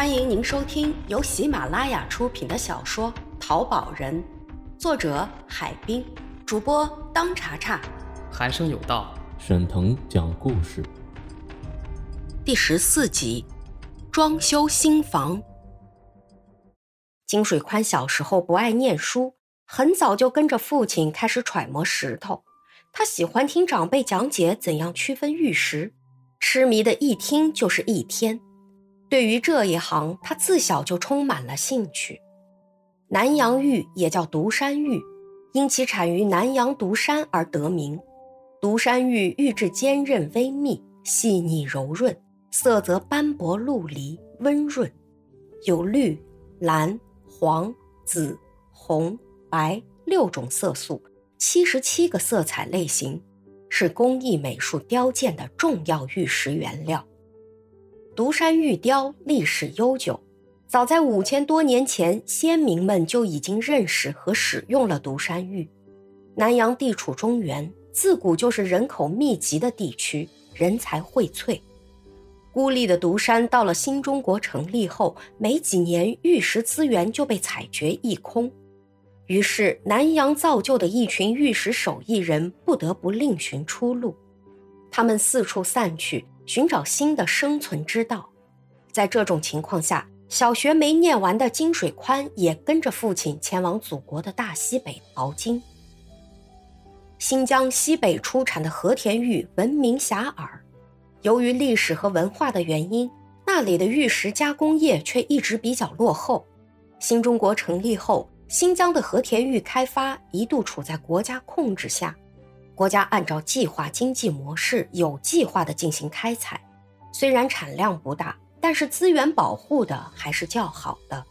欢迎您收听由喜马拉雅出品的小说《淘宝人》，作者海滨，主播当查查。寒生有道，沈腾讲故事。第十四集，装修新房。金水宽小时候不爱念书，很早就跟着父亲开始揣摩石头。他喜欢听长辈讲解怎样区分玉石，痴迷的一听就是一天。对于这一行，他自小就充满了兴趣。南阳玉也叫独山玉，因其产于南阳独山而得名。独山玉玉质坚韧微密、细腻柔润，色泽斑驳陆离、温润，有绿、蓝、黄、紫、红、白六种色素。七十七个色彩类型，是工艺美术雕件的重要玉石原料。独山玉雕历史悠久，早在五千多年前，先民们就已经认识和使用了独山玉。南阳地处中原，自古就是人口密集的地区，人才荟萃。孤立的独山到了新中国成立后，没几年，玉石资源就被采掘一空。于是，南阳造就的一群玉石手艺人不得不另寻出路。他们四处散去，寻找新的生存之道。在这种情况下，小学没念完的金水宽也跟着父亲前往祖国的大西北淘金。新疆西北出产的和田玉闻名遐迩，由于历史和文化的原因，那里的玉石加工业却一直比较落后。新中国成立后，新疆的和田玉开发一度处在国家控制下，国家按照计划经济模式，有计划地进行开采。虽然产量不大，但是资源保护的还是较好的。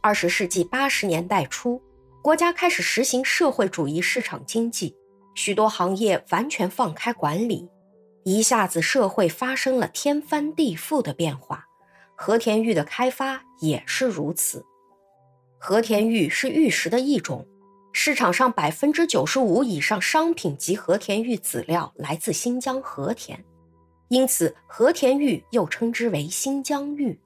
二十世纪八十年代初，国家开始实行社会主义市场经济，许多行业完全放开管理，一下子社会发生了天翻地覆的变化。和田玉的开发也是如此。和田玉是玉石的一种，市场上百分之九十五以上商品级和田玉籽料来自新疆和田，因此和田玉又称之为新疆玉。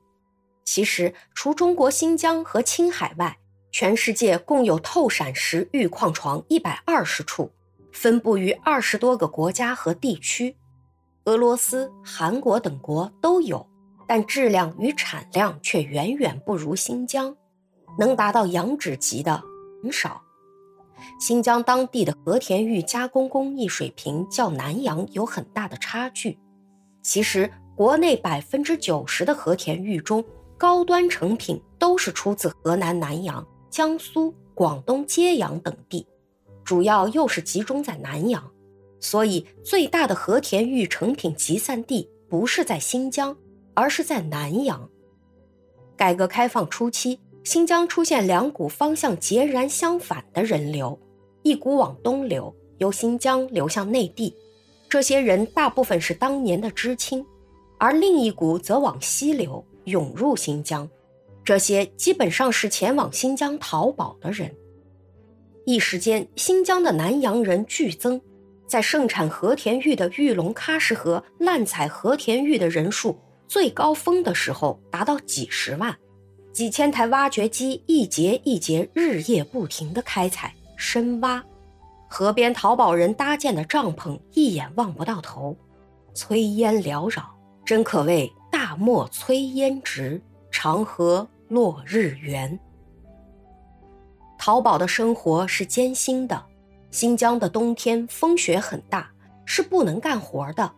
其实，除中国新疆和青海外，全世界共有透闪石玉矿床一百二十处，分布于二十多个国家和地区，俄罗斯、韩国等国都有，但质量与产量却远远不如新疆。能达到羊脂级的很少。新疆当地的和田玉加工工艺水平较南阳有很大的差距。其实，国内百分之九十的和田玉中，高端成品都是出自河南南阳、江苏、广东揭阳等地，主要又是集中在南阳。所以，最大的和田玉成品集散地不是在新疆，而是在南阳。改革开放初期。新疆出现两股方向截然相反的人流，一股往东流，由新疆流向内地，这些人大部分是当年的知青；而另一股则往西流，涌入新疆，这些基本上是前往新疆淘宝的人。一时间，新疆的南洋人剧增，在盛产和田玉的玉龙喀什河滥采和田玉的人数最高峰的时候，达到几十万。几千台挖掘机一节一节日夜不停地开采深挖，河边淘宝人搭建的帐篷一眼望不到头，炊烟缭绕，真可谓大漠炊烟直，长河落日圆。淘宝的生活是艰辛的，新疆的冬天风雪很大，是不能干活的。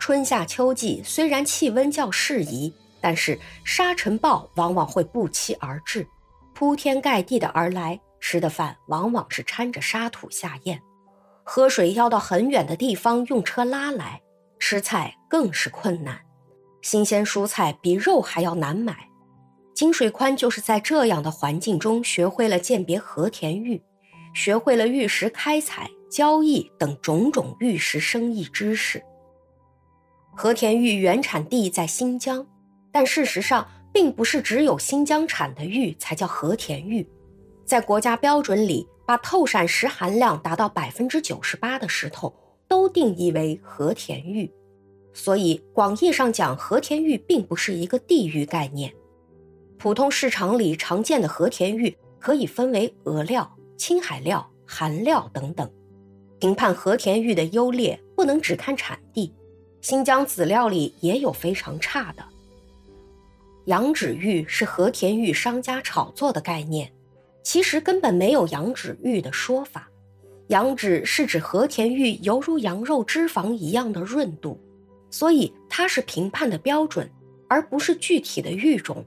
春夏秋季虽然气温较适宜。但是沙尘暴往往会不期而至，铺天盖地的而来，吃的饭往往是掺着沙土下咽，喝水要到很远的地方用车拉来，吃菜更是困难，新鲜蔬菜比肉还要难买。金水宽就是在这样的环境中学会了鉴别和田玉，学会了玉石开采、交易等种种玉石生意知识。和田玉原产地在新疆。但事实上，并不是只有新疆产的玉才叫和田玉，在国家标准里，把透闪石含量达到百分之九十八的石头都定义为和田玉。所以，广义上讲，和田玉并不是一个地域概念，普通市场里常见的和田玉可以分为俄料、青海料、韩料等等。评判和田玉的优劣，不能只看产地。新疆籽料里也有非常差的。羊脂玉是和田玉商家炒作的概念，其实根本没有羊脂玉的说法。羊脂是指和田玉犹如羊肉脂肪一样的润度，所以它是评判的标准，而不是具体的玉种。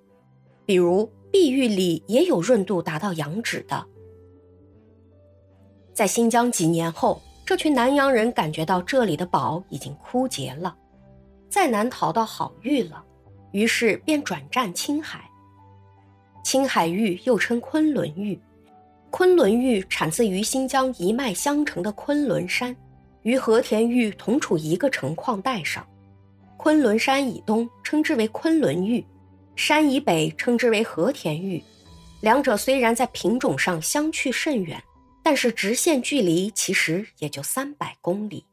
比如碧玉里也有润度达到羊脂的。在新疆几年后，这群南洋人感觉到这里的宝已经枯竭了，再难淘到好玉了，于是便转战青海。青海玉又称昆仑玉，昆仑玉产自于新疆一脉相承的昆仑山，与和田玉同处一个成矿带上。昆仑山以东称之为昆仑玉。山以北称之为和田玉，两者虽然在品种上相去甚远，但是直线距离其实也就三百公里。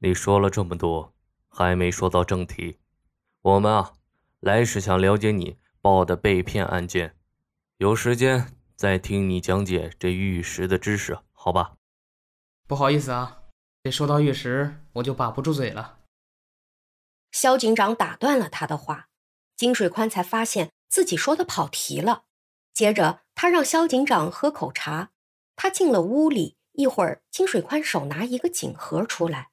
你说了这么多，还没说到正题。我们啊，来是想了解你报的被骗案件，有时间再听你讲解这玉石的知识，好吧？不好意思啊，这说到玉石，我就把不住嘴了。肖警长打断了他的话，金水宽才发现自己说的跑题了。接着，他让肖警长喝口茶。他进了屋里，一会儿，金水宽手拿一个锦盒出来，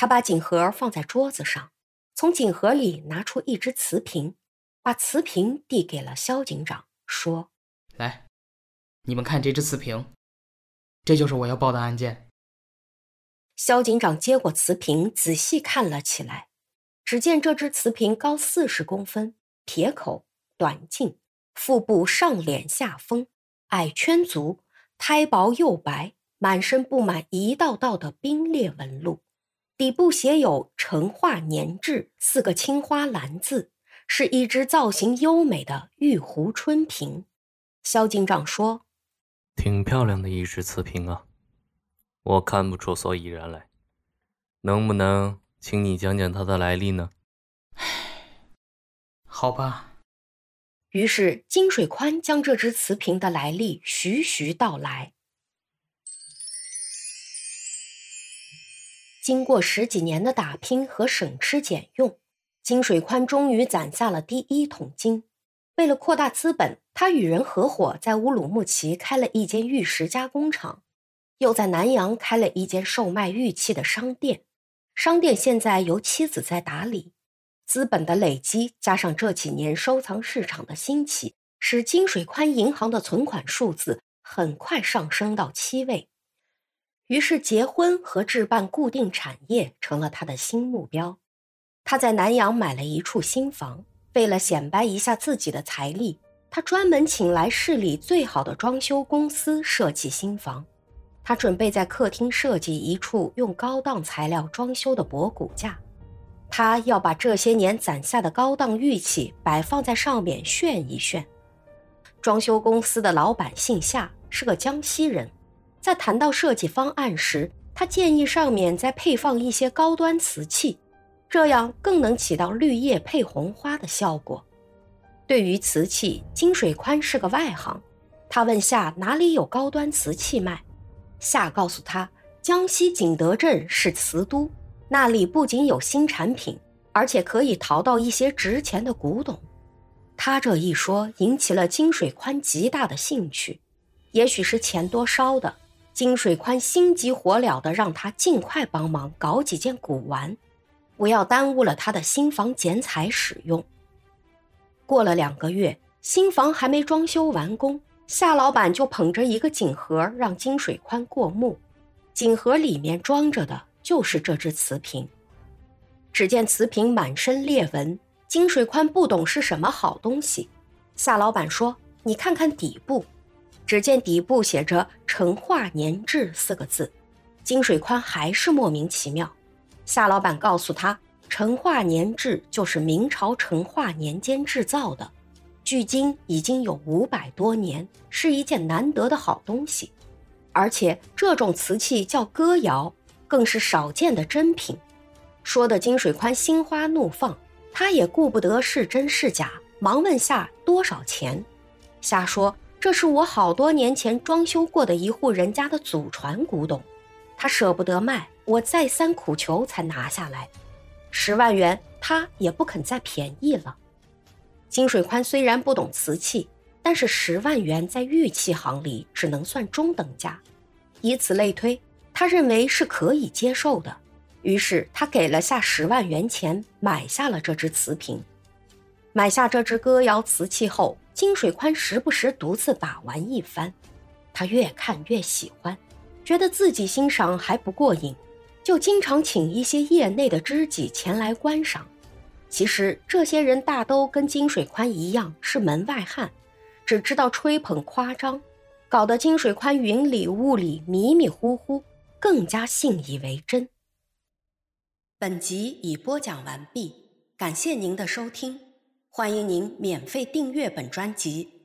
他把锦盒放在桌子上，从锦盒里拿出一只瓷瓶，把瓷瓶递给了肖警长，说：“来，你们看这只瓷瓶，这就是我要报的案件。”肖警长接过瓷瓶，仔细看了起来。只见这只瓷瓶高四十公分，撇口，短径，腹部上脸下封，矮圈足，胎薄釉白，满身布满一道道的冰裂纹路，底部写有“成化年制”四个青花蓝字，是一只造型优美的玉壶春瓶。肖警长说：“挺漂亮的一只瓷瓶啊，我看不出所以然来，能不能？”请你讲讲它的来历呢？唉，好吧。于是金水宽将这只瓷瓶的来历徐徐道来。经过十几年的打拼和省吃俭用，金水宽终于攒下了第一桶金。为了扩大资本，他与人合伙在乌鲁木齐开了一间玉石加工厂，又在南阳开了一间售卖玉器的商店。商店现在由妻子在打理，资本的累积加上这几年收藏市场的兴起，使金水宽银行的存款数字很快上升到七位。于是，结婚和置办固定产业成了他的新目标。他在南阳买了一处新房，为了显摆一下自己的财力，他专门请来市里最好的装修公司设计新房。他准备在客厅设计一处用高档材料装修的博古架，他要把这些年攒下的高档玉器摆放在上面炫一炫。装修公司的老板姓夏，是个江西人。在谈到设计方案时，他建议上面再配放一些高端瓷器，这样更能起到绿叶配红花的效果。对于瓷器，金水宽是个外行，他问夏哪里有高端瓷器卖。夏告诉他，江西景德镇是瓷都，那里不仅有新产品，而且可以淘到一些值钱的古董。他这一说，引起了金水宽极大的兴趣。也许是钱多烧的，金水宽心急火燎地让他尽快帮忙搞几件古玩，不要耽误了他的新房剪彩使用。过了两个月，新房还没装修完工。夏老板就捧着一个锦盒让金水宽过目，锦盒里面装着的就是这只瓷瓶。只见瓷瓶满身裂纹，金水宽不懂是什么好东西。夏老板说：“你看看底部。”只见底部写着“成化年制”四个字，金水宽还是莫名其妙。夏老板告诉他：“成化年制就是明朝成化年间制造的。”距今已经有五百多年，是一件难得的好东西，而且这种瓷器叫歌窑，更是少见的珍品。说的金水宽心花怒放，他也顾不得是真是假，忙问夏多少钱。夏说：“这是我好多年前装修过的一户人家的祖传古董，他舍不得卖，我再三苦求才拿下来。十万元，他也不肯再便宜了。”金水宽虽然不懂瓷器，但是十万元在玉器行里只能算中等价，以此类推，他认为是可以接受的。于是他给了下十万元钱，买下了这只瓷瓶。买下这只歌谣瓷器后，金水宽时不时独自把玩一番。他越看越喜欢，觉得自己欣赏还不过瘾，就经常请一些业内的知己前来观赏。其实这些人大都跟金水宽一样是门外汉，只知道吹捧夸张，搞得金水宽云里雾里、迷迷糊糊，更加信以为真。本集已播讲完毕，感谢您的收听。欢迎您免费订阅本专辑。